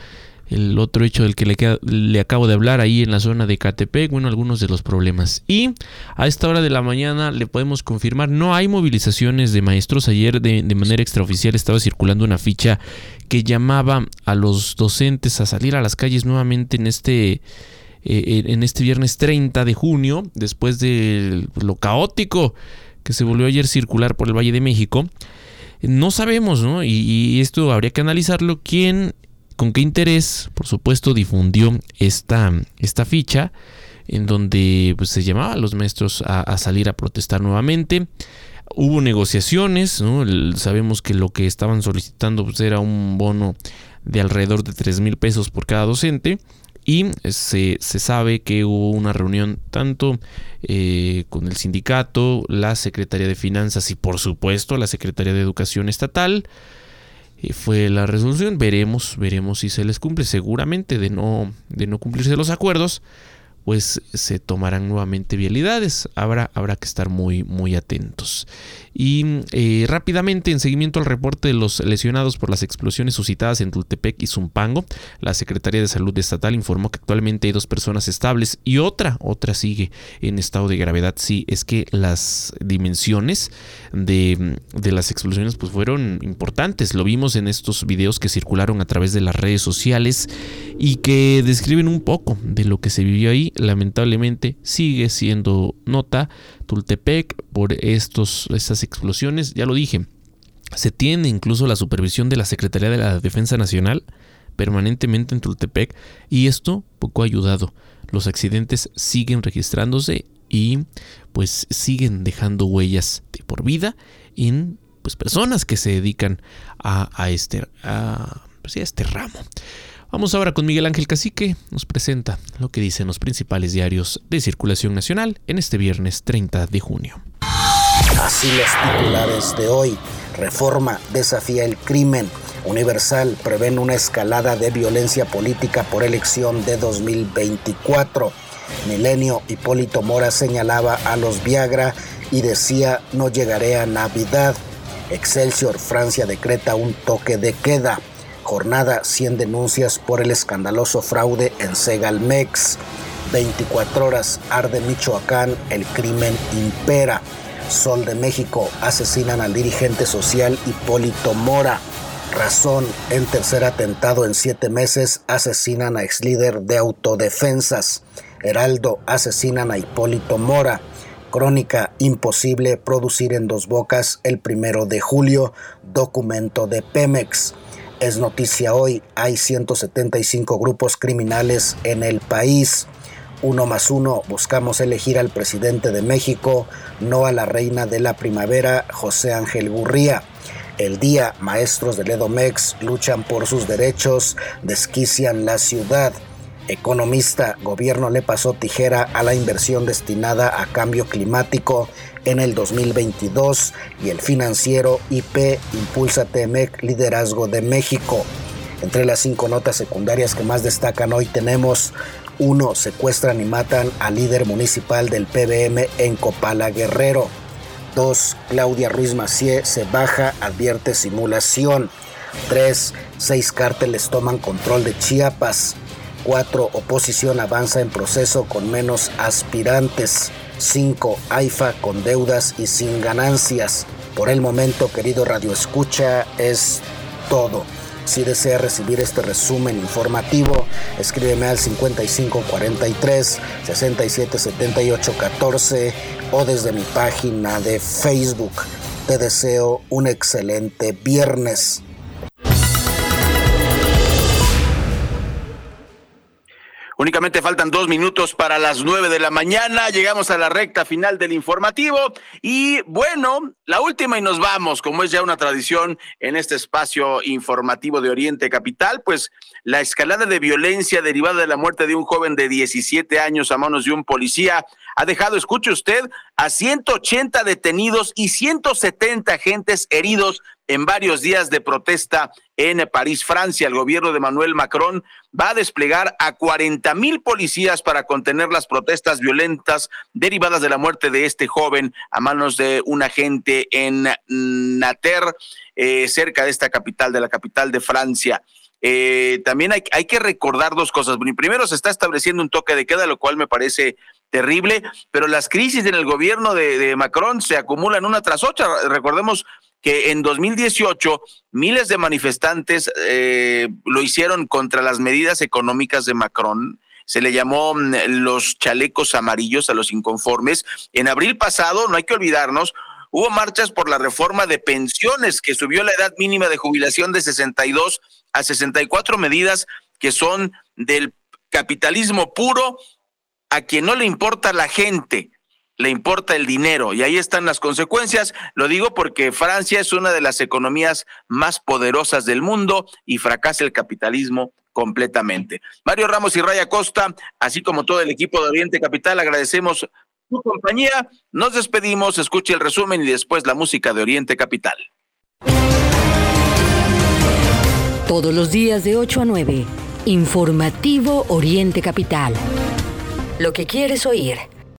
El otro hecho del que le, le, acabo de hablar ahí en la zona de Catepec, bueno, algunos de los problemas. Y a esta hora de la mañana le podemos confirmar, no hay movilizaciones de maestros. Ayer de, de manera extraoficial estaba circulando una ficha que llamaba a los docentes a salir a las calles nuevamente en este... Eh, en este viernes 30 de junio, después de lo caótico que se volvió ayer circular por el Valle de México, no sabemos, ¿no? Y, y, esto habría que analizarlo. ¿Quién con qué interés, por supuesto, difundió esta, esta ficha en donde pues, se llamaba a los maestros a, salir a protestar nuevamente. Hubo negociaciones, sabemos que lo que estaban solicitando pues, era un bono de alrededor de 3 mil pesos por cada docente y se, sabe que hubo una reunión tanto eh, con el sindicato, la Secretaría de Finanzas y por supuesto la Secretaría de Educación Estatal fue la resolución. Veremos, veremos si se les cumple. Seguramente de no, de no cumplirse los acuerdos, pues se tomarán nuevamente vialidades. Habrá, habrá que estar muy, muy atentos. Y eh, rápidamente, en seguimiento al reporte de los lesionados por las explosiones suscitadas en Tultepec y Zumpango, la Secretaría de Salud Estatal informó que actualmente hay dos personas estables y otra, otra sigue en estado de gravedad. Sí, es que las dimensiones de, de las explosiones pues fueron importantes. Lo vimos en estos videos que circularon a través de las redes sociales y que describen un poco de lo que se vivió ahí lamentablemente sigue siendo nota Tultepec por estos, estas explosiones. Ya lo dije, se tiene incluso la supervisión de la Secretaría de la Defensa Nacional permanentemente en Tultepec y esto poco ha ayudado. Los accidentes siguen registrándose y pues siguen dejando huellas de por vida en pues personas que se dedican a, a este a, pues, a este ramo. Vamos ahora con Miguel Ángel Cacique, nos presenta lo que dicen los principales diarios de circulación nacional en este viernes 30 de junio. Así los titulares de hoy. Reforma desafía el crimen. Universal prevén una escalada de violencia política por elección de 2024. Milenio Hipólito Mora señalaba a los Viagra y decía no llegaré a Navidad. Excelsior Francia decreta un toque de queda. Jornada 100 denuncias por el escandaloso fraude en Segalmex. 24 horas arde Michoacán, el crimen impera. Sol de México asesinan al dirigente social Hipólito Mora. Razón, en tercer atentado en siete meses asesinan a ex líder de autodefensas. Heraldo asesinan a Hipólito Mora. Crónica imposible producir en dos bocas el primero de julio. Documento de Pemex. Es noticia hoy, hay 175 grupos criminales en el país. Uno más uno, buscamos elegir al presidente de México, no a la reina de la primavera, José Ángel Gurría. El día, maestros del Edomex luchan por sus derechos, desquician la ciudad. Economista, gobierno le pasó tijera a la inversión destinada a cambio climático en el 2022 y el financiero IP Impulsa Temec Liderazgo de México. Entre las cinco notas secundarias que más destacan hoy tenemos 1. Secuestran y matan al líder municipal del PBM en Copala Guerrero. 2. Claudia Ruiz Macié se baja, advierte simulación. 3. Seis cárteles toman control de Chiapas. 4. Oposición avanza en proceso con menos aspirantes. 5. AIFA con deudas y sin ganancias. Por el momento, querido Radio Escucha, es todo. Si desea recibir este resumen informativo, escríbeme al 5543 677814 o desde mi página de Facebook. Te deseo un excelente viernes. Únicamente faltan dos minutos para las nueve de la mañana. Llegamos a la recta final del informativo. Y bueno, la última y nos vamos, como es ya una tradición en este espacio informativo de Oriente Capital, pues la escalada de violencia derivada de la muerte de un joven de 17 años a manos de un policía ha dejado, escuche usted, a 180 detenidos y 170 agentes heridos en varios días de protesta en París, Francia. El gobierno de Manuel Macron va a desplegar a 40 mil policías para contener las protestas violentas derivadas de la muerte de este joven a manos de un agente en Nater, eh, cerca de esta capital, de la capital de Francia. eh, también hay, hay que recordar dos cosas. Primero, se está estableciendo un toque de queda, lo cual me parece terrible, pero las crisis en el gobierno de, Macron se acumulan una tras otra. Recordemos que en 2018 miles de manifestantes eh, lo hicieron contra las medidas económicas de Macron. Se le llamó mm, los chalecos amarillos a los inconformes. En abril pasado, no hay que olvidarnos, hubo marchas por la reforma de pensiones que subió la edad mínima de jubilación de 62 a 64 medidas que son del capitalismo puro a quien no le importa la gente, le importa el dinero y ahí están las consecuencias. Lo digo porque Francia es una de las economías más poderosas del mundo y fracasa el capitalismo completamente. Mario Ramos y Raya Costa, así como todo el equipo de Oriente Capital, agradecemos su compañía. Nos despedimos, escuche el resumen y después la música de Oriente Capital. Todos los días de 8 a 9, informativo Oriente Capital. Lo que quieres oír.